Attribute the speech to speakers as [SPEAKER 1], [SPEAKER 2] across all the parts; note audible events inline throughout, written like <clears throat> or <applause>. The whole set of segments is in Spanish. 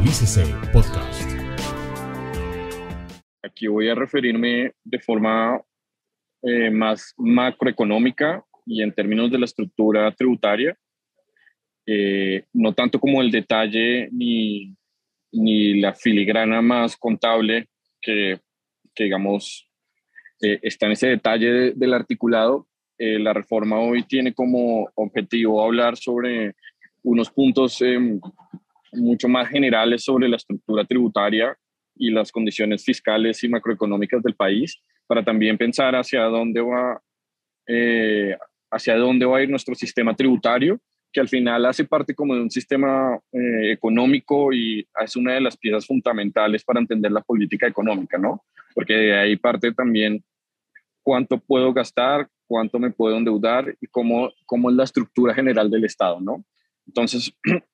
[SPEAKER 1] Actualícese Podcast.
[SPEAKER 2] Aquí voy a referirme de forma eh, más macroeconómica y en términos de la estructura tributaria, eh, no tanto como el detalle ni, ni la filigrana más contable que, que digamos, eh, está en ese detalle del articulado. la reforma hoy tiene como objetivo hablar sobre unos puntos em, mucho más generales sobre la estructura tributaria y las condiciones fiscales y macroeconómicas del país, para también pensar hacia dónde va, eh, hacia dónde va a ir nuestro sistema tributario, que al final hace parte como de un sistema eh, económico y es una de las piezas fundamentales para entender la política económica, ¿no? Porque de ahí parte también cuánto puedo gastar, cuánto me puedo endeudar y cómo, cómo es la estructura general del Estado, ¿no? Entonces, <clears throat>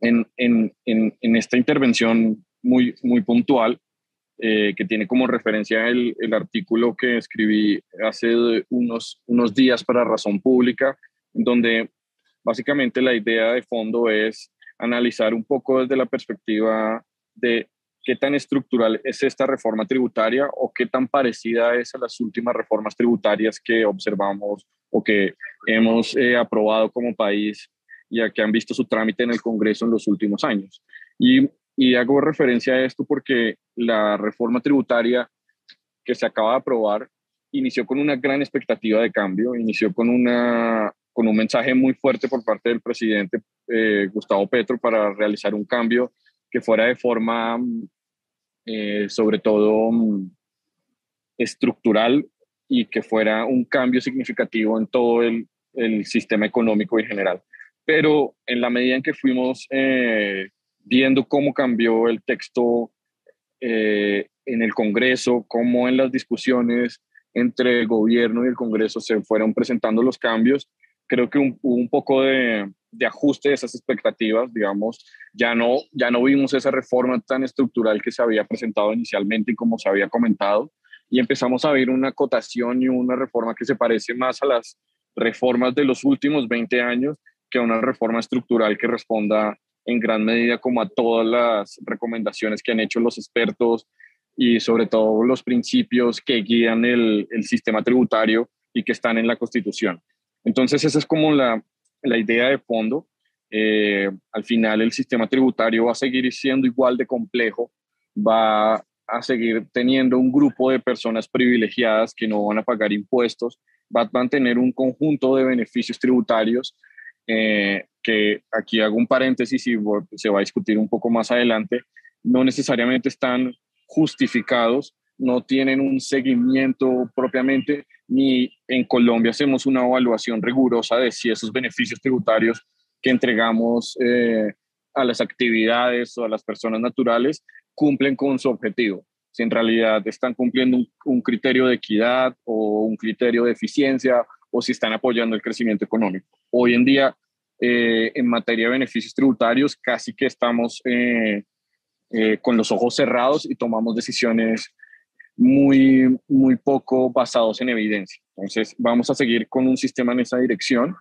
[SPEAKER 2] en, en, en, esta intervención muy, muy puntual, eh, que tiene como referencia el, el, artículo que escribí hace unos, unos días para Razón Pública, donde básicamente la idea de fondo es analizar un poco desde la perspectiva de qué tan estructural es esta reforma tributaria o qué tan parecida es a las últimas reformas tributarias que observamos o que hemos eh, aprobado como país ya que han visto su trámite en el Congreso en los últimos años. Y, y hago referencia a esto porque la reforma tributaria que se acaba de aprobar inició con una gran expectativa de cambio, inició con, una, con un mensaje muy fuerte por parte del presidente eh, Gustavo Petro para realizar un cambio que fuera de forma, eh, sobre todo, estructural y que fuera un cambio significativo en todo el, el sistema económico en general pero en la medida en que fuimos eh, viendo cómo cambió el texto eh, en el Congreso, cómo en las discusiones entre el gobierno y el Congreso se fueron presentando los cambios, creo que hubo un, poco de, de, ajuste de esas expectativas, digamos, ya no, ya no vimos esa reforma tan estructural que se había presentado inicialmente y como se había comentado, y empezamos a ver una acotación y una reforma que se parece más a las reformas de los últimos 20 años que una reforma estructural que responda en gran medida como a todas las recomendaciones que han hecho los expertos y sobre todo los principios que guían el, el sistema tributario y que están en la Constitución. Entonces esa es como la, la idea de fondo. Eh, al final el sistema tributario va a seguir siendo igual de complejo, va a seguir teniendo un grupo de personas privilegiadas que no van a pagar impuestos, va a mantener un conjunto de beneficios tributarios eh, que aquí hago un paréntesis y se va a discutir un poco más adelante, no necesariamente están justificados, no tienen un seguimiento propiamente, ni en Colombia hacemos una evaluación rigurosa de si esos beneficios tributarios que entregamos eh, a las actividades o a las personas naturales cumplen con su objetivo. Si en realidad están cumpliendo un, un criterio de equidad o un criterio de eficiencia o si están apoyando el crecimiento económico. Hoy en día, eh, en materia de beneficios tributarios, casi que estamos eh, eh, con los ojos cerrados y tomamos decisiones muy, muy poco basados en evidencia. Entonces, vamos a seguir con un sistema en esa dirección.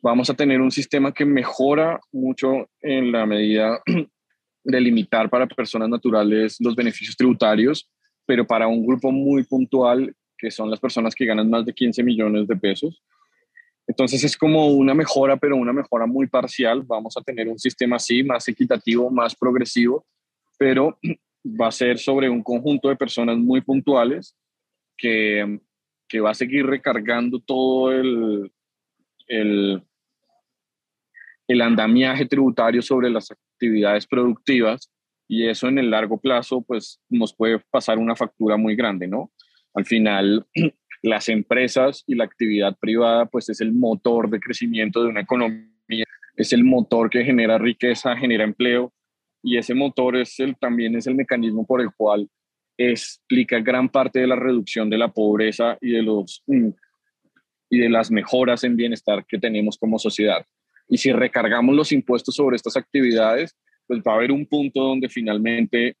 [SPEAKER 2] Vamos a tener un sistema que mejora mucho en la medida <clears throat> de limitar para personas naturales los beneficios tributarios, pero para un grupo muy puntual que son las personas que ganan más de 15 millones de pesos. Entonces es como una mejora, pero una mejora muy parcial. Vamos a tener un sistema así, más equitativo, más progresivo, pero va a ser sobre un conjunto de personas muy puntuales que, que va a seguir recargando todo el, el, el andamiaje tributario sobre las actividades productivas y eso en el largo plazo pues nos puede pasar una factura muy grande, ¿no? Al final, <clears throat> las empresas y la actividad privada, pues es el motor de crecimiento de una economía, es el motor que genera riqueza, genera empleo, y ese motor es el, también es el mecanismo por el cual explica gran parte de la reducción de la pobreza y de, los, mm, y de las mejoras en bienestar que tenemos como sociedad. Y si recargamos los impuestos sobre estas actividades, pues va a haber un punto donde finalmente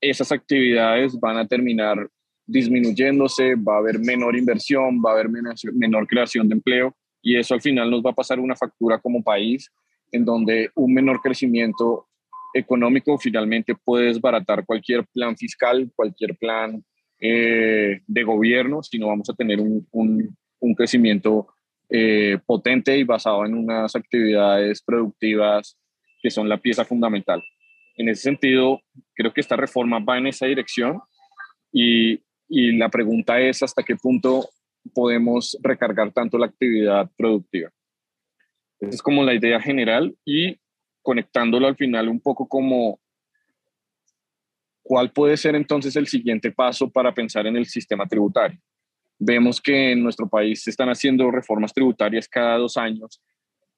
[SPEAKER 2] esas actividades van a terminar disminuyéndose, va a haber menor inversión, va a haber menor, creación de empleo y eso al final nos va a pasar una factura como país en donde un menor crecimiento económico, finalmente puede desbaratar cualquier plan fiscal, cualquier plan eh, de gobierno, sino vamos a tener un, un, crecimiento eh, potente y basado en unas actividades productivas que son la pieza fundamental. En ese sentido, creo que esta reforma va en esa dirección y, y la pregunta es hasta qué punto podemos recargar tanto la actividad productiva. Esa es como la idea general y conectándolo al final un poco como cuál puede ser entonces el siguiente paso para pensar en el sistema tributario. Vemos que en nuestro país se están haciendo reformas tributarias cada dos años,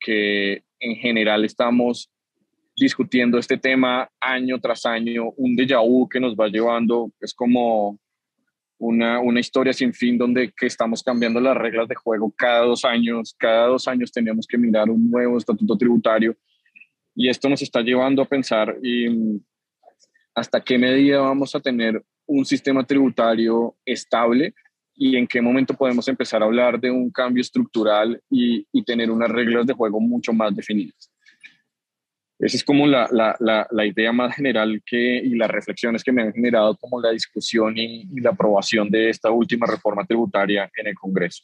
[SPEAKER 2] que en general estamos discutiendo este tema año tras año, un déjà vu que nos va llevando, es como una, una, historia sin fin donde que estamos cambiando las reglas de juego cada dos años, cada dos años tenemos que mirar un nuevo estatuto tributario y esto nos está llevando a pensar hasta qué medida vamos a tener un sistema tributario estable y en qué momento podemos empezar a hablar de un cambio estructural y, y tener unas reglas de juego mucho más definidas. Esa es como la, la, la, idea más general que, y las reflexiones que me han generado como la discusión y, la aprobación de esta última reforma tributaria en el Congreso.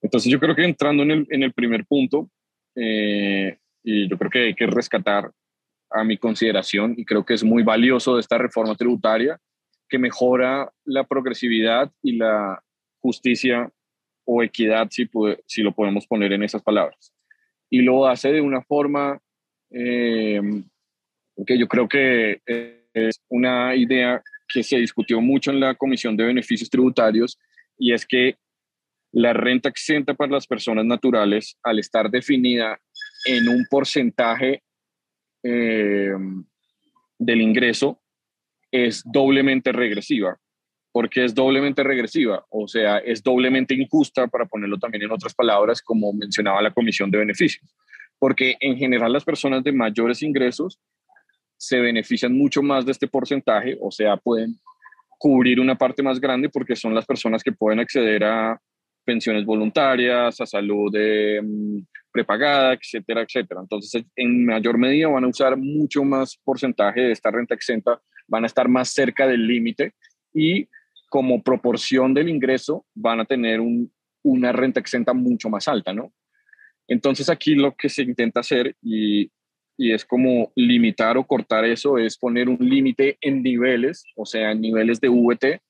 [SPEAKER 2] Entonces yo creo que entrando en el, en el primer punto, eh, y yo creo que hay que rescatar a mi consideración, y creo que es muy valioso de esta reforma tributaria, que mejora la progresividad y la justicia o equidad, si, si lo podemos poner en esas palabras. Y lo hace de una forma eh, yo creo que es una idea que se discutió mucho en la Comisión de Beneficios Tributarios y es que la renta exenta para las personas naturales, al estar definida en un porcentaje eh, del ingreso, es doblemente regresiva. porque es doblemente regresiva? O sea, es doblemente injusta, para ponerlo también en otras palabras, como mencionaba la Comisión de Beneficios porque en general las personas de mayores ingresos se benefician mucho más de este porcentaje, o sea, pueden cubrir una parte más grande porque son las personas que pueden acceder a pensiones voluntarias, a salud eh, prepagada, etcétera, etcétera. Entonces, en mayor medida van a usar mucho más porcentaje de esta renta exenta, van a estar más cerca del límite y como proporción del ingreso van a tener una renta exenta mucho más alta, ¿no? Entonces aquí lo que se intenta hacer y, es como limitar o cortar eso, es poner un límite en niveles, o sea, en niveles de VT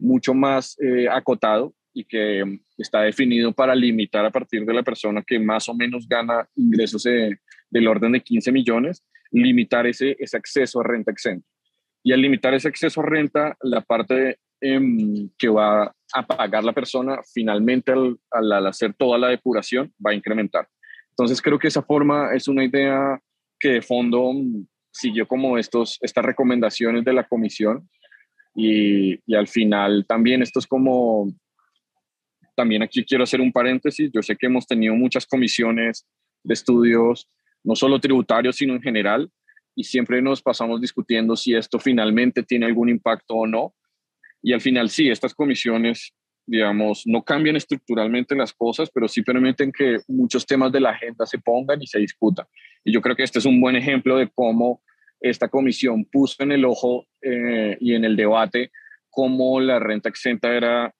[SPEAKER 2] mucho más eh, acotado y que está definido para limitar a partir de la persona que más o menos gana ingresos del orden de 15 millones, limitar ese, ese acceso a renta exenta. Y al limitar ese acceso a renta, la parte Em, que va a pagar la persona finalmente al, hacer toda la depuración va a incrementar. Entonces creo que esa forma es una idea que de fondo mm, siguió como estos, estas recomendaciones de la comisión y, y al final también esto es como, también aquí quiero hacer un paréntesis, yo sé que hemos tenido muchas comisiones de estudios, no solo tributarios, sino en general, y siempre nos pasamos discutiendo si esto finalmente tiene algún impacto o no. Y al final sí, estas comisiones, digamos, no cambian estructuralmente las cosas, pero sí permiten que muchos temas de la agenda se pongan y se discutan. Y yo creo que este es un buen ejemplo de cómo esta comisión puso en el ojo eh, y en el debate cómo la renta exenta era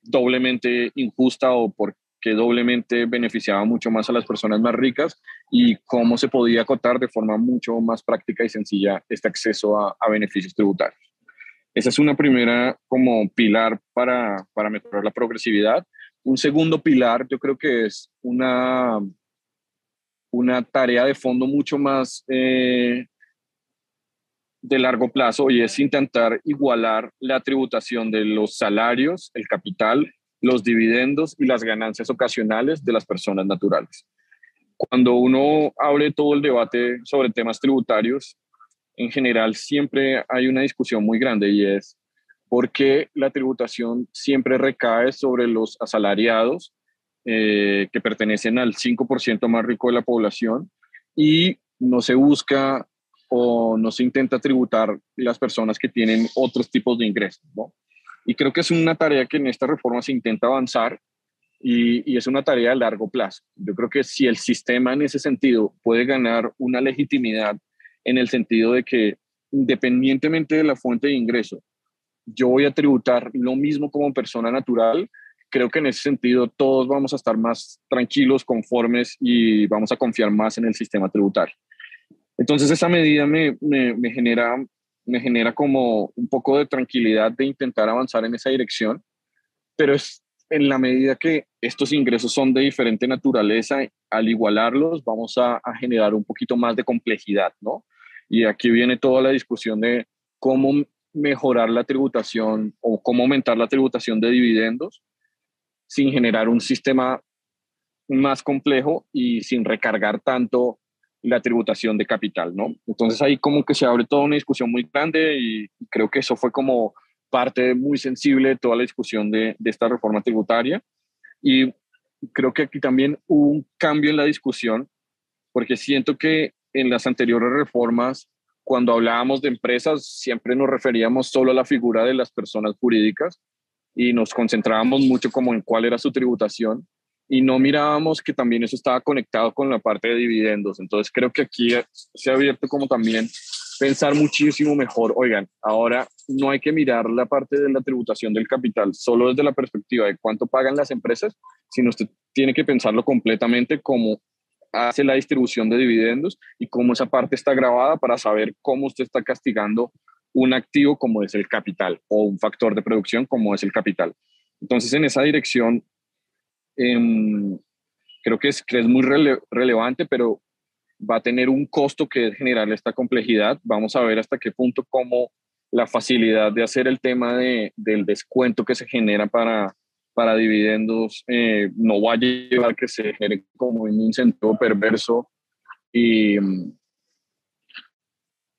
[SPEAKER 2] doblemente injusta o porque doblemente beneficiaba mucho más a las personas más ricas y cómo se podía acotar de forma mucho más práctica y sencilla este acceso a beneficios tributarios. Esa es una primera como pilar para, para mejorar la progresividad. Un segundo pilar yo creo que es una, una tarea de fondo mucho más eh, de largo plazo y es intentar igualar la tributación de los salarios, el capital, los dividendos y las ganancias ocasionales de las personas naturales. Cuando uno abre todo el debate sobre temas tributarios, en general siempre hay una discusión muy grande y es por qué la tributación siempre recae sobre los asalariados eh, que pertenecen al 5% más rico de la población y no se busca o no se intenta tributar las personas que tienen otros tipos de ingresos. Y creo que es una tarea que en esta reforma se intenta avanzar y, y, es una tarea a largo plazo. Yo creo que si el sistema en ese sentido puede ganar una legitimidad en el sentido de que independientemente de la fuente de ingreso, yo voy a tributar lo mismo como persona natural, creo que en ese sentido todos vamos a estar más tranquilos, conformes y vamos a confiar más en el sistema tributario. Entonces esa medida me, me, genera, me genera como un poco de tranquilidad de intentar avanzar en esa dirección, pero es en la medida que estos ingresos son de diferente naturaleza, al igualarlos vamos a, a generar un poquito más de complejidad, ¿no? Y aquí viene toda la discusión de cómo mejorar la tributación o cómo aumentar la tributación de dividendos sin generar un sistema más complejo y sin recargar tanto la tributación de capital, ¿no? Entonces ahí como que se abre toda una discusión muy grande y creo que eso fue como parte muy sensible de toda la discusión de, esta reforma tributaria. Y creo que aquí también hubo un cambio en la discusión, porque siento que en las anteriores reformas, cuando hablábamos de empresas, siempre nos referíamos solo a la figura de las personas jurídicas y nos concentrábamos mucho como en cuál era su tributación y no mirábamos que también eso estaba conectado con la parte de dividendos. Entonces creo que aquí se ha abierto como también pensar muchísimo mejor, oigan, ahora no hay que mirar la parte de la tributación del capital solo desde la perspectiva de cuánto pagan las empresas, sino usted tiene que pensarlo completamente como hace la distribución de dividendos y cómo esa parte está grabada para saber cómo usted está castigando un activo como es el capital o un factor de producción como es el capital. Entonces, en esa dirección, em, creo que es, que es muy relevante, pero va a tener un costo que es generar esta complejidad. Vamos a ver hasta qué punto cómo la facilidad de hacer el tema de, del descuento que se genera para, para dividendos eh, no va a llevar que se genere como un incentivo perverso y,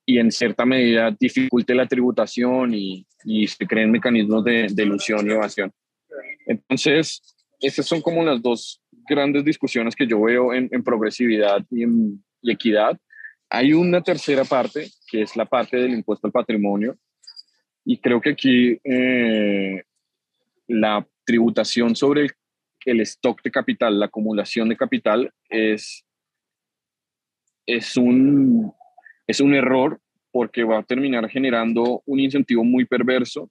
[SPEAKER 2] y en cierta medida dificulte la tributación y, y se creen mecanismos de, de, ilusión y evasión. Entonces, estas son como las dos grandes discusiones que yo veo en, en progresividad y, en, y equidad. Hay una tercera parte, que es la parte del impuesto al patrimonio, y creo que aquí eh, la tributación sobre el, stock de capital, la acumulación de capital, es, es, un, es un error porque va a terminar generando un incentivo muy perverso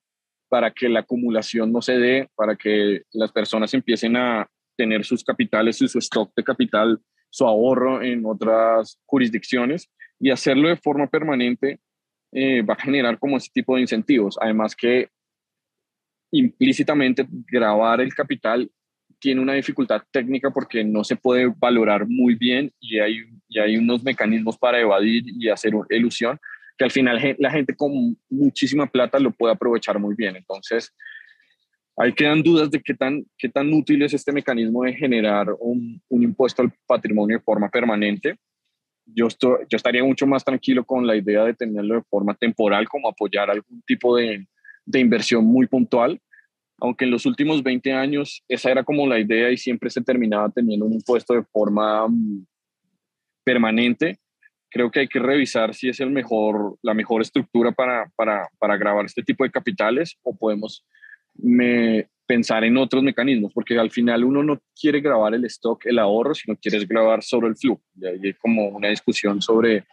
[SPEAKER 2] para que la acumulación no se dé, para que las personas empiecen a tener sus capitales y su stock de capital, su ahorro en otras jurisdicciones y hacerlo de forma permanente eh, va a generar como ese tipo de incentivos. Además que implícitamente grabar el capital tiene una dificultad técnica porque no se puede valorar muy bien y hay, y hay unos mecanismos para evadir y hacer ilusión que al final la gente con muchísima plata lo puede aprovechar muy bien. Entonces, ahí quedan dudas de qué tan, qué tan útil es este mecanismo de generar un, un impuesto al patrimonio de forma permanente. Yo, estoy, yo estaría mucho más tranquilo con la idea de tenerlo de forma temporal, como apoyar algún tipo de, de inversión muy puntual, aunque en los últimos 20 años esa era como la idea y siempre se terminaba teniendo un impuesto de forma mm, permanente. Creo que hay que revisar si es el mejor, la mejor estructura para, para, para grabar este tipo de capitales o podemos me, pensar en otros mecanismos, porque al final uno no quiere grabar el stock, el ahorro, sino quiere grabar sobre el flujo. Y hay como una discusión sobre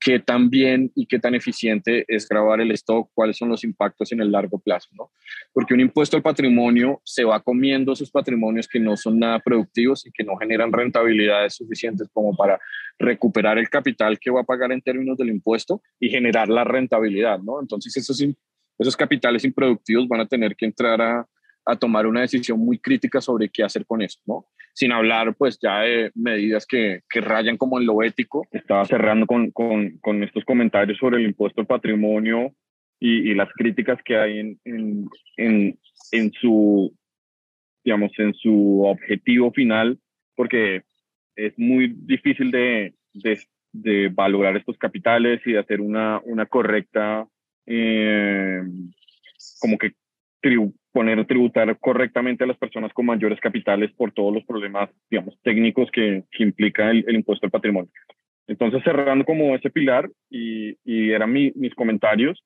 [SPEAKER 2] qué tan bien y qué tan eficiente es grabar el stock, cuáles son los impactos en el largo plazo, ¿no? Porque un impuesto al patrimonio se va comiendo esos patrimonios que no son nada productivos y que no generan rentabilidades suficientes como para recuperar el capital que va a pagar en términos del impuesto y generar la rentabilidad, ¿no? Entonces esos, esos capitales improductivos van a tener que entrar a, a tomar una decisión muy crítica sobre qué hacer con eso, ¿no? Sin hablar, pues, ya de medidas que, que rayan como en lo ético. Estaba cerrando con, con, con estos comentarios sobre el impuesto al patrimonio y, y las críticas que hay en, en, en, su, digamos, en su objetivo final, porque es muy difícil de, de, de valorar estos capitales y de hacer una, una correcta, eh, como que poner tributar correctamente a las personas con mayores capitales por todos los problemas, digamos, técnicos que, que implica el, impuesto al patrimonio. Entonces, cerrando como ese pilar, y, y eran mis comentarios,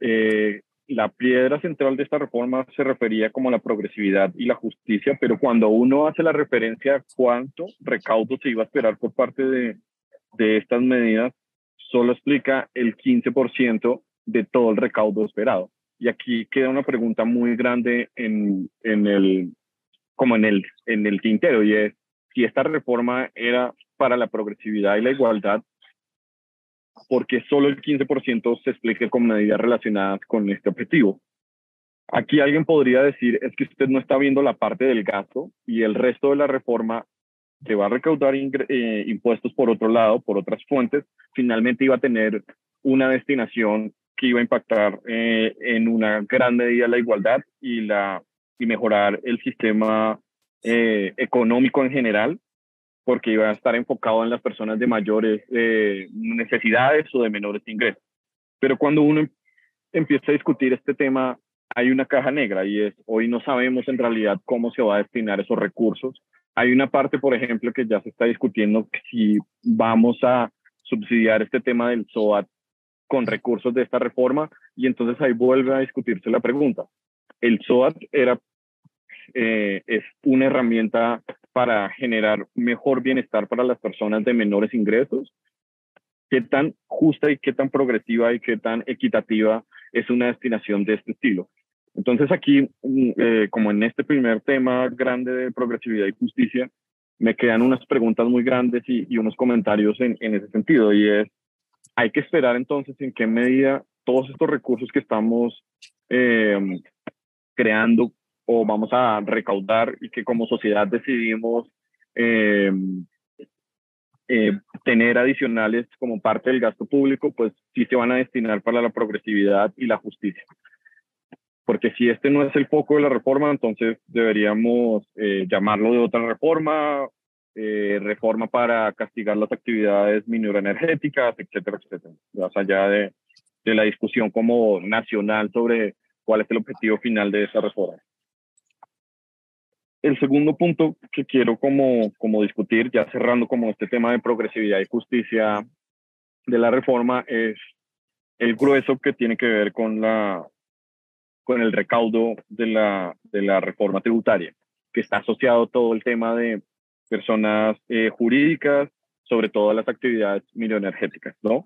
[SPEAKER 2] eh, la piedra central de esta reforma se refería como a la progresividad y la justicia, pero cuando uno hace la referencia a cuánto recaudo se iba a esperar por parte de, de estas medidas, solo explica el 15% de todo el recaudo esperado. Y aquí queda una pregunta muy grande en, en el, como en el, en el tintero, y es si esta reforma era para la progresividad y la igualdad, porque solo el 15% se explique con medidas relacionadas con este objetivo. Aquí alguien podría decir, es que usted no está viendo la parte del gasto y el resto de la reforma que va a recaudar eh, impuestos por otro lado, por otras fuentes, finalmente iba a tener una destinación que iba a impactar eh, en una gran medida la igualdad y, la, y mejorar el sistema eh, económico en general, porque iba a estar enfocado en las personas de mayores necesidades o de menores ingresos. Pero cuando uno empieza a discutir este tema, hay una caja negra y es, hoy no sabemos en realidad cómo se va a destinar esos recursos hay una parte, por ejemplo, que ya se está discutiendo si vamos a subsidiar este tema del SOAT con recursos de esta reforma y entonces ahí vuelve a discutirse la pregunta. El SOAT era, eh, es una herramienta para generar mejor bienestar para las personas de menores ingresos. ¿Qué tan justa y qué tan progresiva y qué tan equitativa es una destinación de este estilo? Entonces aquí, mm, eh, como en este primer tema grande de progresividad y justicia, me quedan unas preguntas muy grandes y, unos comentarios en, ese sentido. Y es, hay que esperar entonces en qué medida todos estos recursos que estamos em, creando o vamos a recaudar y que como sociedad decidimos em, eh, tener adicionales como parte del gasto público, pues sí se van a destinar para la progresividad y la justicia. Porque si este no es el foco de la reforma, entonces deberíamos eh, llamarlo de otra reforma, eh, reforma para castigar las actividades mineroenergéticas, etcétera, etcétera, más allá de, de la discusión como nacional sobre cuál es el objetivo final de esa reforma. El segundo punto que quiero como, como discutir, ya cerrando como este tema de progresividad y justicia de la reforma, es el grueso que tiene que ver con la con el recaudo de la, de la reforma tributaria, que está asociado todo el tema de personas eh, jurídicas, sobre todo las actividades mineroenergéticas, ¿no?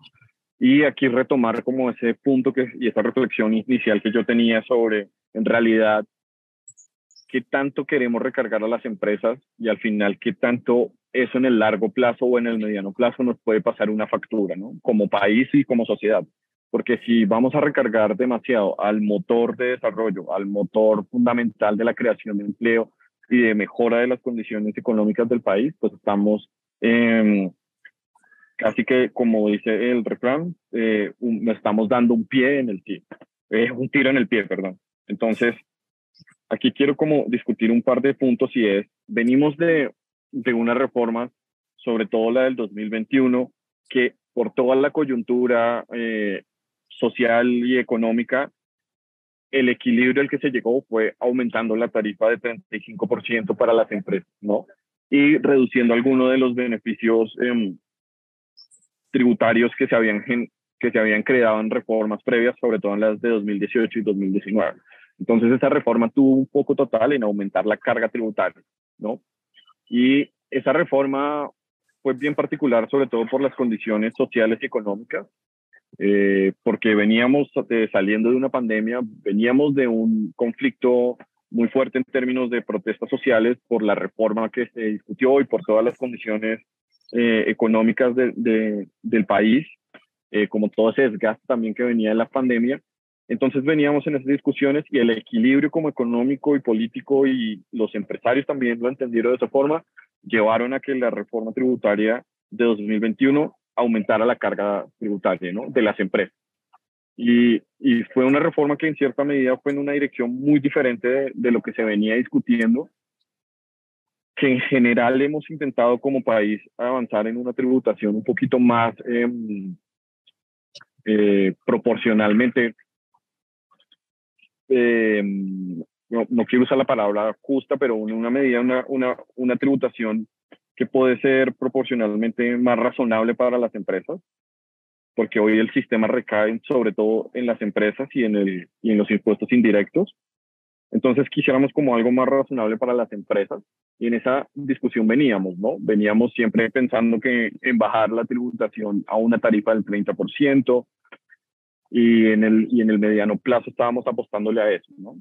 [SPEAKER 2] Y aquí retomar como ese punto que, y esa reflexión inicial que yo tenía sobre, en realidad, qué tanto queremos recargar a las empresas y al final qué tanto eso en el largo plazo o en el mediano plazo nos puede pasar una factura, ¿no? Como país y como sociedad porque si vamos a recargar demasiado al motor de desarrollo, al motor fundamental de la creación de empleo y de mejora de las condiciones económicas del país, pues estamos eh, casi que, como dice el refrán, eh, estamos dando un pie en el pie, eh, un tiro en el pie, perdón. Entonces, aquí quiero como discutir un par de puntos y es, venimos de, de una reforma, sobre todo la del 2021, que por toda la coyuntura eh, social y económica, el equilibrio al que se llegó fue aumentando la tarifa de 35% para las empresas, ¿no? Y reduciendo algunos de los beneficios em, tributarios que se, habían que se habían creado en reformas previas, sobre todo en las de 2018 y 2019. Entonces, esa reforma tuvo un poco total en aumentar la carga tributaria, ¿no? Y esa reforma fue bien particular, sobre todo por las condiciones sociales y económicas eh, porque veníamos eh, saliendo de una pandemia, veníamos de un conflicto muy fuerte en términos de protestas sociales por la reforma que se discutió y por todas las condiciones eh, económicas de, del país, como todo ese desgaste también que venía de la pandemia. Entonces veníamos en esas discusiones y el equilibrio como económico y político y los empresarios también lo entendieron de esa forma, llevaron a que la reforma tributaria de 2021 aumentara la carga tributaria ¿no? de las empresas. Y, y, fue una reforma que en cierta medida fue en una dirección muy diferente de, lo que se venía discutiendo, que en general hemos intentado como país avanzar en una tributación un poquito más em, eh, proporcionalmente, em, no, no, quiero usar la palabra justa, pero una medida, una, una, una tributación que puede ser proporcionalmente más razonable para las empresas, porque hoy el sistema recae sobre todo en las empresas y en, el, y en los impuestos indirectos. Entonces quisiéramos como algo más razonable para las empresas y en esa discusión veníamos, ¿no? Veníamos siempre pensando que en bajar la tributación a una tarifa del 30% y en el, y en el mediano plazo estábamos apostándole a eso, ¿no?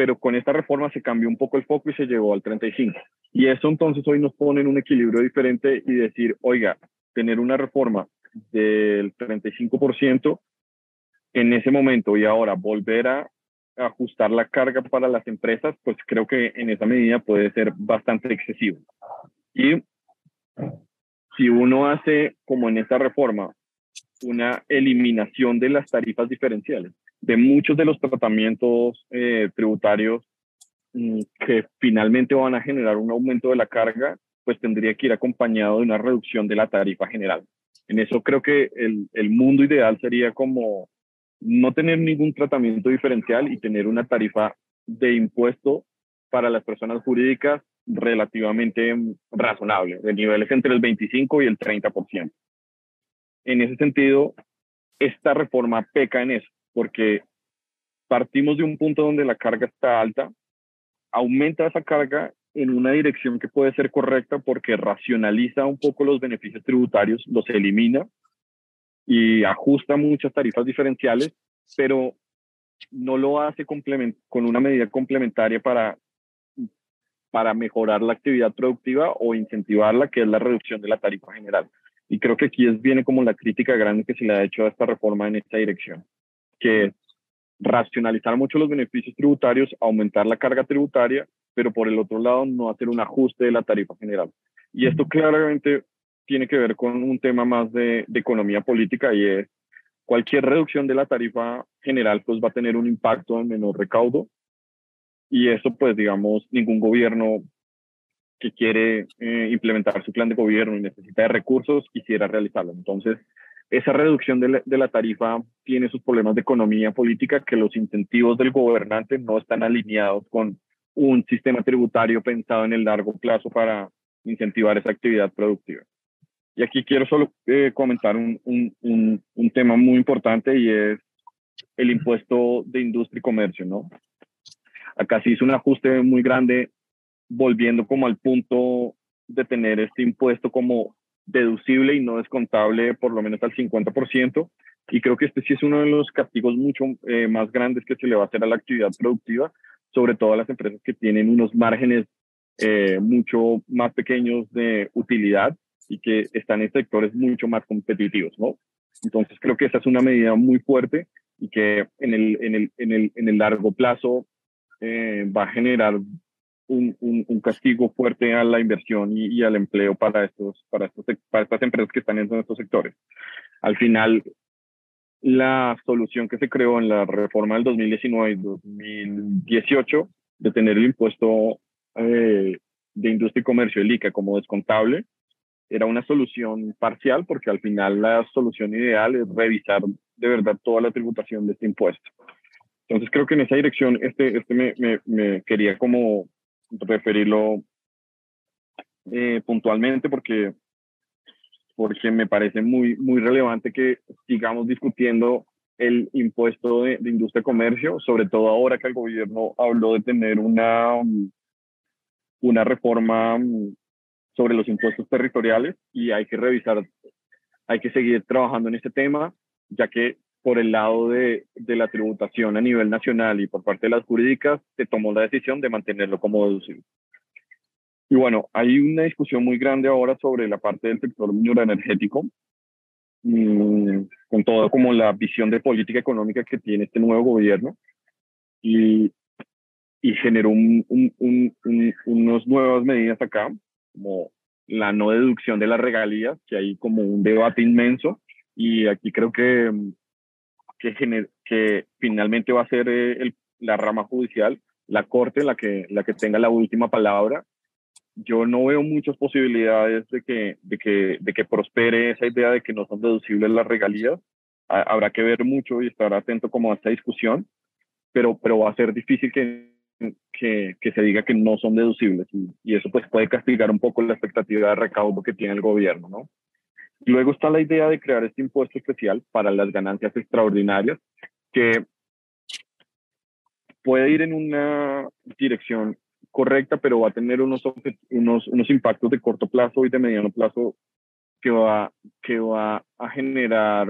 [SPEAKER 2] Pero con esta reforma se cambió un poco el foco y se llegó al 35%. Y eso entonces hoy nos pone en un equilibrio diferente y decir, oiga, tener una reforma del 35% en ese momento y ahora volver a ajustar la carga para las empresas, pues creo que en esa medida puede ser bastante excesivo. Y si uno hace, como en esta reforma, una eliminación de las tarifas diferenciales, de muchos de los tratamientos eh, tributarios mm, que finalmente van a generar un aumento de la carga, pues tendría que ir acompañado de una reducción de la tarifa general. En eso creo que el, el mundo ideal sería como no tener ningún tratamiento diferencial y tener una tarifa de impuesto para las personas jurídicas relativamente razonable, de niveles entre el 25 y el 30%. En ese sentido, esta reforma peca en eso, porque partimos de un punto donde la carga está alta, aumenta esa carga en una dirección que puede ser correcta porque racionaliza un poco los beneficios tributarios, los elimina y ajusta muchas tarifas diferenciales, pero no lo hace con una medida complementaria para, para mejorar la actividad productiva o incentivarla, que es la reducción de la tarifa general. Y creo que aquí es, viene como la crítica grande que se le ha hecho a esta reforma en esta dirección, que es racionalizar mucho los beneficios tributarios, aumentar la carga tributaria, pero por el otro lado no hacer un ajuste de la tarifa general. Y esto claramente tiene que ver con un tema más de, economía política y es cualquier reducción de la tarifa general pues va a tener un impacto en menor recaudo y eso pues digamos ningún gobierno que quiere eh, implementar su plan de gobierno y necesita de recursos quisiera realizarlo. Entonces, esa reducción de la, tarifa tiene sus problemas de economía política que los incentivos del gobernante no están alineados con un sistema tributario pensado en el largo plazo para incentivar esa actividad productiva. Y aquí quiero solo eh, comentar un, un, un, tema muy importante y es el impuesto de industria y comercio, ¿no? Acá se hizo un ajuste muy grande volviendo como al punto de tener este impuesto como deducible y no descontable por lo menos al 50%. Y creo que este sí es uno de los castigos mucho eh, más grandes que se le va a hacer a la actividad productiva, sobre todo a las empresas que tienen unos márgenes eh, mucho más pequeños de utilidad y que están en sectores mucho más competitivos, ¿no? Entonces creo que esa es una medida muy fuerte y que en el, en el, en el, en el largo plazo eh, va a generar un, un, castigo fuerte a la inversión y, al empleo para, estos, para, estos, para estas empresas que están en estos sectores. Al final, la solución que se creó en la reforma del 2019 y 2018 de tener el impuesto eh, de industria y comercio, el ICA, como descontable, era una solución parcial porque al final la solución ideal es revisar de verdad toda la tributación de este impuesto. Entonces creo que en esa dirección este, este me, me, quería como referirlo eh, puntualmente porque, porque me parece muy, muy relevante que sigamos discutiendo el impuesto de, industria y comercio, sobre todo ahora que el gobierno habló de tener una, una reforma sobre los impuestos territoriales y hay que revisar, hay que seguir trabajando en este tema, ya que por el lado de, de, la tributación a nivel nacional y por parte de las jurídicas, se tomó la decisión de mantenerlo como deducible. Y bueno, hay una discusión muy grande ahora sobre la parte del sector minero energético, mm, con todo como la visión de política económica que tiene este nuevo gobierno. Y, y generó un, un, un, unas nuevas medidas acá como la no deducción de las regalías, que hay como un debate inmenso y aquí creo que, que, finalmente va a ser eh, la rama judicial, la corte, la que, tenga la última palabra. Yo no veo muchas posibilidades de que, de que, de que prospere esa idea de que no son deducibles las regalías. Habrá que ver mucho y estar atento como a esta discusión, pero, pero va a ser difícil que que, se diga que no son deducibles y, eso pues puede castigar un poco la expectativa de recaudo que tiene el gobierno, ¿no? Luego está la idea de crear este impuesto especial para las ganancias extraordinarias, que puede ir en una dirección correcta, pero va a tener unos, unos, unos impactos de corto plazo y de mediano plazo que va, que va a generar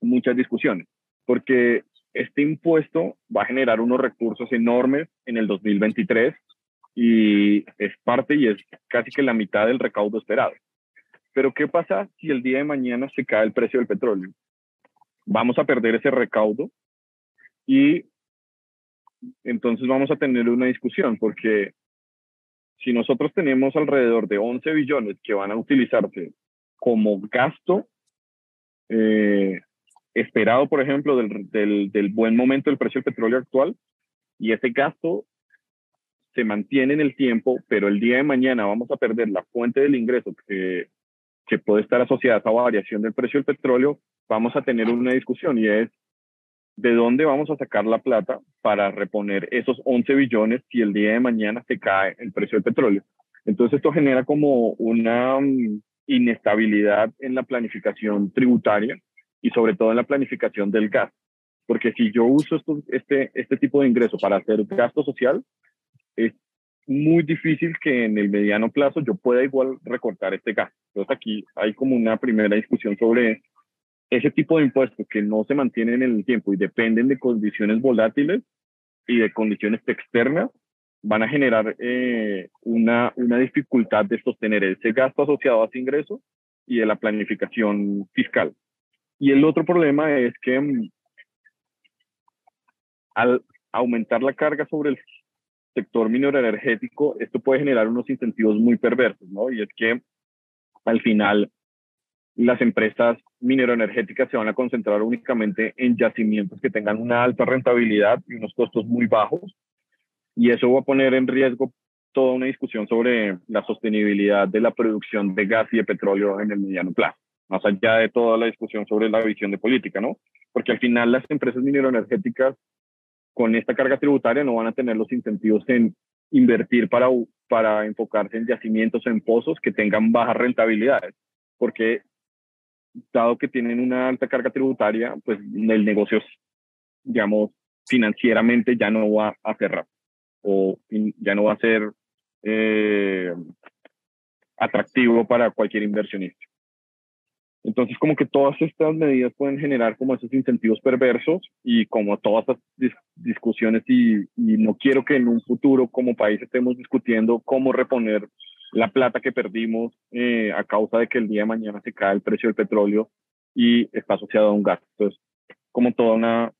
[SPEAKER 2] muchas discusiones, porque este impuesto va a generar unos recursos enormes en el 2023 y es parte y es casi que la mitad del recaudo esperado. Pero ¿qué pasa si el día de mañana se cae el precio del petróleo? Vamos a perder ese recaudo y entonces vamos a tener una discusión porque si nosotros tenemos alrededor de 11 billones que van a utilizarse como gasto eh, esperado, por ejemplo, del, del, del, buen momento del precio del petróleo actual, y ese gasto se mantiene en el tiempo, pero el día de mañana vamos a perder la fuente del ingreso que, que puede estar asociada a variación del precio del petróleo, vamos a tener una discusión y es de dónde vamos a sacar la plata para reponer esos 11 billones si el día de mañana se cae el precio del petróleo. Entonces esto genera como una mm, inestabilidad en la planificación tributaria y sobre todo en la planificación del gas. Porque si yo uso este, este tipo de ingreso para hacer gasto social, es muy difícil que en el mediano plazo yo pueda igual recortar este gasto. Entonces aquí hay como una primera discusión sobre ese tipo de impuestos que no se mantienen en el tiempo y dependen de condiciones volátiles y de condiciones externas, van a generar eh, una, una dificultad de sostener ese gasto asociado a ese ingreso y de la planificación fiscal. Y el otro problema es que mm, al aumentar la carga sobre el sector minero energético, esto puede generar unos incentivos muy perversos, ¿no? Y es que al final las empresas mineroenergéticas se van a concentrar únicamente en yacimientos que tengan una alta rentabilidad y unos costos muy bajos. Y eso va a poner en riesgo toda una discusión sobre la sostenibilidad de la producción de gas y de petróleo en el mediano plazo, más allá de toda la discusión sobre la visión de política, ¿no? Porque al final las empresas mineroenergéticas con esta carga tributaria no van a tener los incentivos en invertir para, para enfocarse en yacimientos o en pozos que tengan bajas rentabilidades, porque dado que tienen una alta carga tributaria, pues el negocio, digamos, financieramente ya no va a cerrar o ya no va a ser eh, atractivo para cualquier inversionista. Entonces, como que todas estas medidas pueden generar como esos incentivos perversos y como todas estas discusiones y, y, no quiero que en un futuro como país estemos discutiendo cómo reponer la plata que perdimos eh, a causa de que el día de mañana se cae el precio del petróleo y está asociado a un gasto. Entonces, como toda una,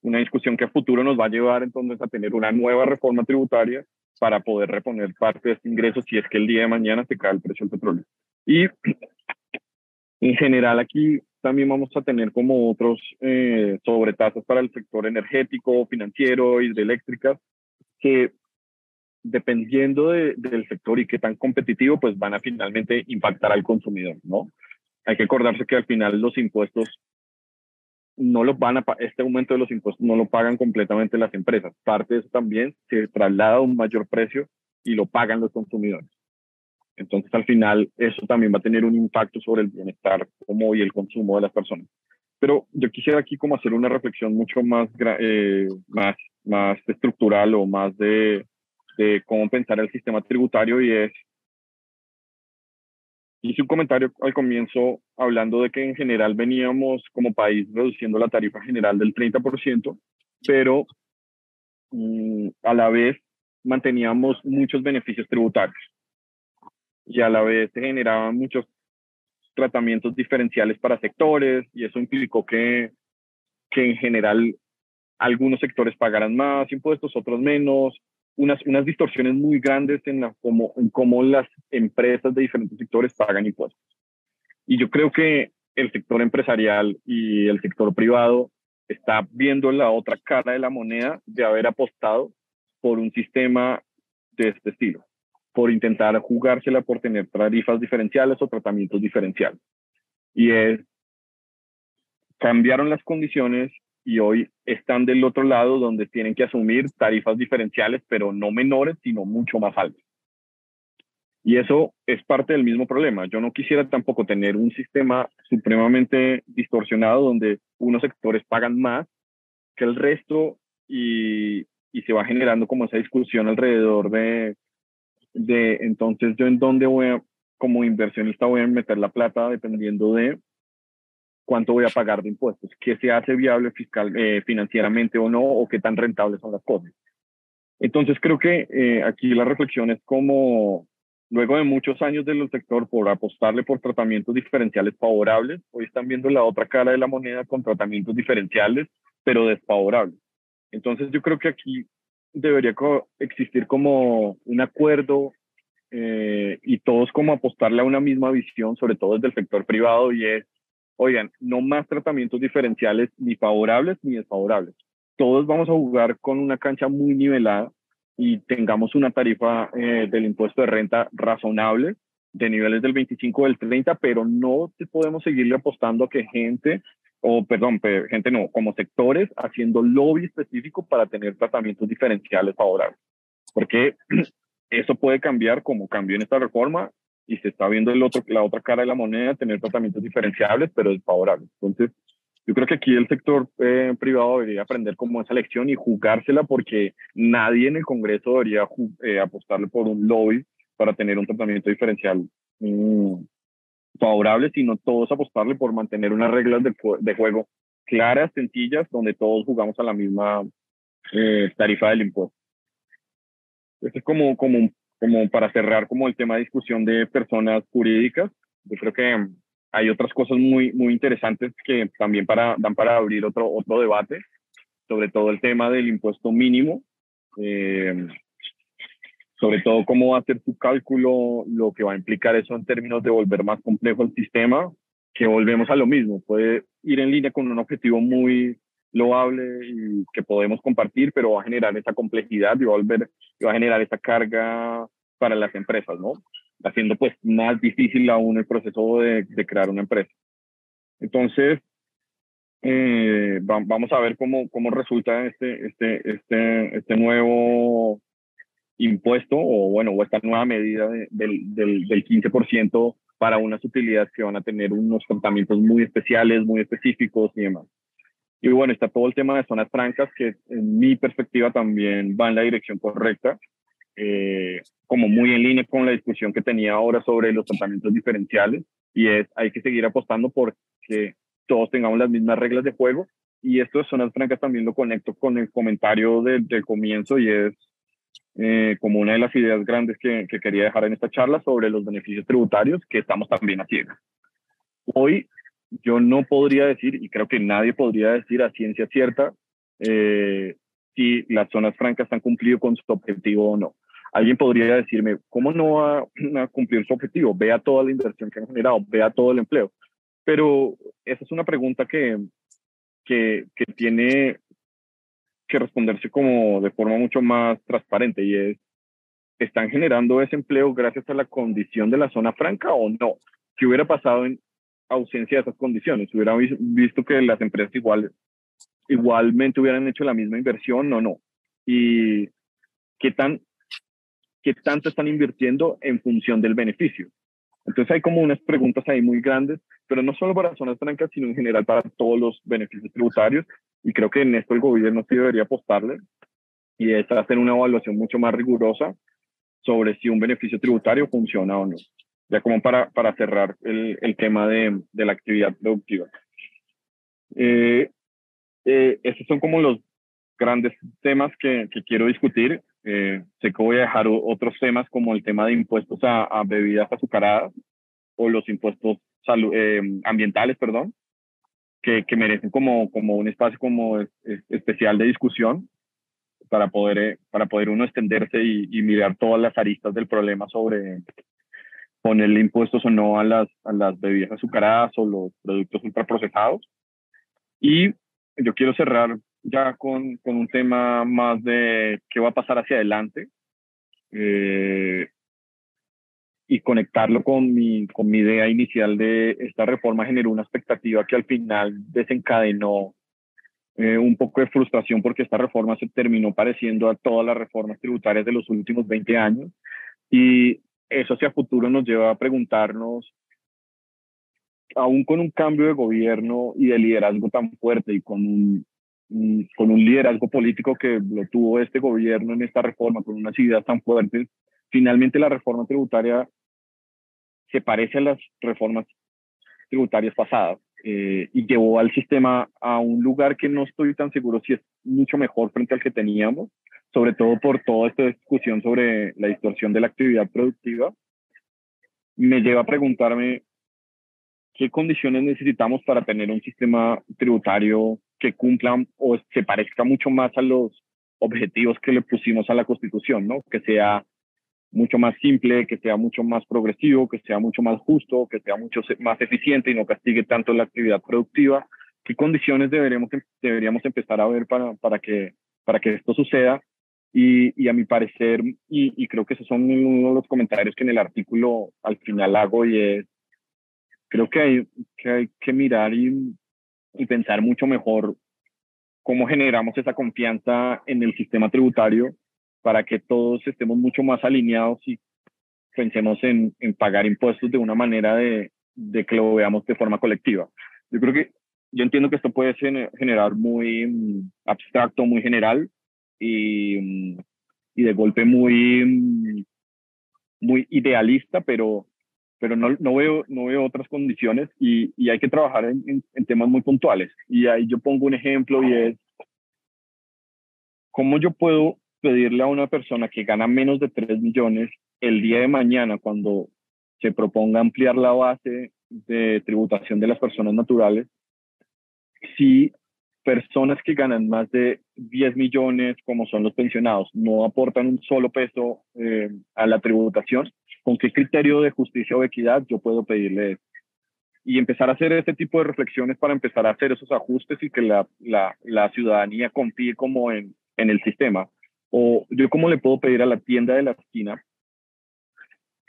[SPEAKER 2] una discusión que a futuro nos va a llevar entonces a tener una nueva reforma tributaria para poder reponer parte de este ingreso si es que el día de mañana se cae el precio del petróleo. Y en general aquí también vamos a tener como otros eh, sobretasas para el sector energético, financiero, hidroeléctricas, que dependiendo del sector y qué tan competitivo, pues van a finalmente impactar al consumidor, ¿no? Hay que acordarse que al final los impuestos no los van a, este aumento de los impuestos no lo pagan completamente las empresas. Parte de eso también se traslada a un mayor precio y lo pagan los consumidores. Entonces, al final, eso también va a tener un impacto sobre el bienestar como y el consumo de las personas. Pero yo quisiera aquí como hacer una reflexión mucho más, eh, más, más estructural o más de, de cómo pensar el sistema tributario y es, hice un comentario al comienzo hablando de que en general veníamos como país reduciendo la tarifa general del 30%, pero mm, a la vez manteníamos muchos beneficios tributarios y a la vez se generaban muchos tratamientos diferenciales para sectores y eso implicó que, que en general algunos sectores pagaran más impuestos, otros menos, unas, unas distorsiones muy grandes en, la, como, en cómo las empresas de diferentes sectores pagan impuestos. Y yo creo que el sector empresarial y el sector privado está viendo la otra cara de la moneda de haber apostado por un sistema de este estilo, por intentar jugársela por tener tarifas diferenciales o tratamientos diferenciales. Y es, cambiaron las condiciones y hoy están del otro lado donde tienen que asumir tarifas diferenciales, pero no menores, sino mucho más altas. Y eso es parte del mismo problema. Yo no quisiera tampoco tener un sistema supremamente distorsionado donde unos sectores pagan más que el resto y, y se va generando como esa discusión alrededor de, de entonces yo en dónde voy a, como inversionista voy a meter la plata dependiendo de cuánto voy a pagar de impuestos, qué se hace viable fiscal, eh, financieramente o no, o qué tan rentables son las cosas. Entonces creo que eh, aquí la reflexión es como, luego de muchos años del sector por apostarle por tratamientos diferenciales favorables, hoy están viendo la otra cara de la moneda con tratamientos diferenciales, pero desfavorables. Entonces yo creo que aquí debería existir como un acuerdo eh, y todos como apostarle a una misma visión, sobre todo desde el sector privado, y es, oigan, no más tratamientos diferenciales ni favorables ni desfavorables. Todos vamos a jugar con una cancha muy nivelada y tengamos una tarifa eh, del impuesto de renta razonable de niveles del 25 o del 30, pero no podemos seguirle apostando a que gente o perdón, gente no, como sectores haciendo lobby específico para tener tratamientos diferenciales favorables. Porque <clears throat> eso puede cambiar como cambió en esta reforma y se está viendo el otro, la otra cara de la moneda, tener tratamientos diferenciables, pero desfavorables. Entonces, yo creo que aquí el sector eh, privado debería aprender como esa lección y jugársela porque nadie en el Congreso debería eh, apostarle por un lobby para tener un tratamiento diferencial mm, favorables, sino todos apostarle por mantener unas reglas de, de juego claras, sencillas, donde todos jugamos a la misma eh, tarifa del impuesto. Esto es como, como, como para cerrar como el tema de discusión de personas jurídicas. Yo creo que hay otras cosas muy, muy interesantes que también para, dan para abrir otro, otro debate, sobre todo el tema del impuesto mínimo. Eh, sobre todo cómo va a ser su cálculo, lo que va a implicar eso en términos de volver más complejo el sistema, que volvemos a lo mismo, puede ir en línea con un objetivo muy loable y que podemos compartir, pero va a generar esa complejidad y va a, volver, va a generar esa carga para las empresas, ¿no? Haciendo pues más difícil aún el proceso de, de crear una empresa. Entonces, eh, vamos a ver cómo, cómo resulta este, este, este, este nuevo impuesto o bueno, o esta nueva medida del, del, del 15% para unas utilidades que van a tener unos tratamientos muy especiales, muy específicos y demás. Y bueno, está todo el tema de zonas francas que en mi perspectiva también va en la dirección correcta, eh, como muy en línea con la discusión que tenía ahora sobre los tratamientos diferenciales y es hay que seguir apostando por que todos tengamos las mismas reglas de juego y esto de zonas francas también lo conecto con el comentario del, del comienzo y es eh, como una de las ideas grandes que, quería dejar en esta charla sobre los beneficios tributarios que estamos también a ciegas. Hoy yo no podría decir, y creo que nadie podría decir a ciencia cierta, eh, si las zonas francas han cumplido con su objetivo o no. Alguien podría decirme, ¿cómo no va a cumplir su objetivo? Vea toda la inversión que han generado, vea todo el empleo. Pero esa es una pregunta que, que, que tiene que responderse como de forma mucho más transparente y es, ¿están generando ese empleo gracias a la condición de la zona franca o no? ¿Qué hubiera pasado en ausencia de esas condiciones? ¿Hubiera visto que las empresas igual, igualmente hubieran hecho la misma inversión o no? ¿Y qué, tan, qué tanto están invirtiendo en función del beneficio? Entonces hay como unas preguntas ahí muy grandes, pero no solo para zonas francas, sino en general para todos los beneficios tributarios y creo que en esto el gobierno sí debería apostarle y es hacer una evaluación mucho más rigurosa sobre si un beneficio tributario funciona o no. Ya como para, para cerrar el, el tema de, de, la actividad productiva. Eh, eh, estos son como los grandes temas que, que quiero discutir. Eh, sé que voy a dejar otros temas como el tema de impuestos a, a bebidas azucaradas o los impuestos eh, ambientales, perdón, que, merecen como, como un espacio como especial de discusión para poder, eh, para poder uno extenderse y, mirar todas las aristas del problema sobre ponerle impuestos o no a las, a las bebidas azucaradas o los productos ultraprocesados. Y yo quiero cerrar ya con, con un tema más de qué va a pasar hacia adelante. Eh, y conectarlo con mi, con mi idea inicial de esta reforma generó una expectativa que al final desencadenó eh, un poco de frustración porque esta reforma se terminó pareciendo a todas las reformas tributarias de los últimos 20 años. Y eso hacia futuro nos lleva a preguntarnos, aún con un cambio de gobierno y de liderazgo tan fuerte y con un con un liderazgo político que lo tuvo este gobierno en esta reforma, con unas ideas tan fuertes, finalmente la reforma tributaria se parece a las reformas tributarias pasadas eh, y llevó al sistema a un lugar que no estoy tan seguro si es mucho mejor frente al que teníamos, sobre todo por toda esta discusión sobre la distorsión de la actividad productiva, me lleva a preguntarme qué condiciones necesitamos para tener un sistema tributario que cumpla o se parezca mucho más a los objetivos que le pusimos a la Constitución, ¿no? Que sea mucho más simple, que sea mucho más progresivo, que sea mucho más justo, que sea mucho más eficiente y no castigue tanto la actividad productiva. ¿Qué condiciones deberíamos, deberíamos empezar a ver para, para, que, para que esto suceda? Y, a mi parecer, y, creo que esos son uno de los comentarios que en el artículo al final hago, y es, creo que hay que, hay que mirar y, y pensar mucho mejor cómo generamos esa confianza en el sistema tributario para que todos estemos mucho más alineados y pensemos en, en pagar impuestos de una manera de, de, que lo veamos de forma colectiva. Yo creo que yo entiendo que esto puede generar muy mm, abstracto, muy general, y, y de golpe muy, muy idealista, pero, pero no, no, veo, no veo otras condiciones y, y hay que trabajar en, en, temas muy puntuales. Y ahí yo pongo un ejemplo y es cómo yo puedo pedirle a una persona que gana menos de 3 millones el día de mañana cuando se proponga ampliar la base de tributación de las personas naturales, si personas que ganan más de 10 millones, como son los pensionados, no aportan un solo peso eh, a la tributación, ¿con qué criterio de justicia o equidad yo puedo pedirle? Y empezar a hacer este tipo de reflexiones para empezar a hacer esos ajustes y que la, la, la ciudadanía confíe como en, en el sistema. O yo cómo le puedo pedir a la tienda de la esquina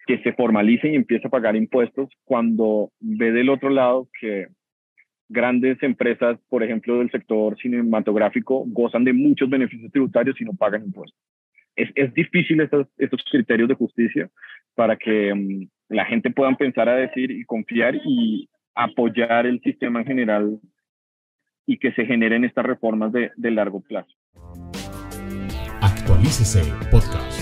[SPEAKER 2] que se formalice y empiece a pagar impuestos cuando ve del otro lado que grandes empresas, por ejemplo, del sector cinematográfico, gozan de muchos beneficios tributarios y no pagan impuestos. Es, es difícil estos, estos, criterios de justicia para que um, la gente pueda empezar a decir y confiar y apoyar el sistema en general y que se generen estas reformas de, de largo plazo.
[SPEAKER 1] Actualícese podcast.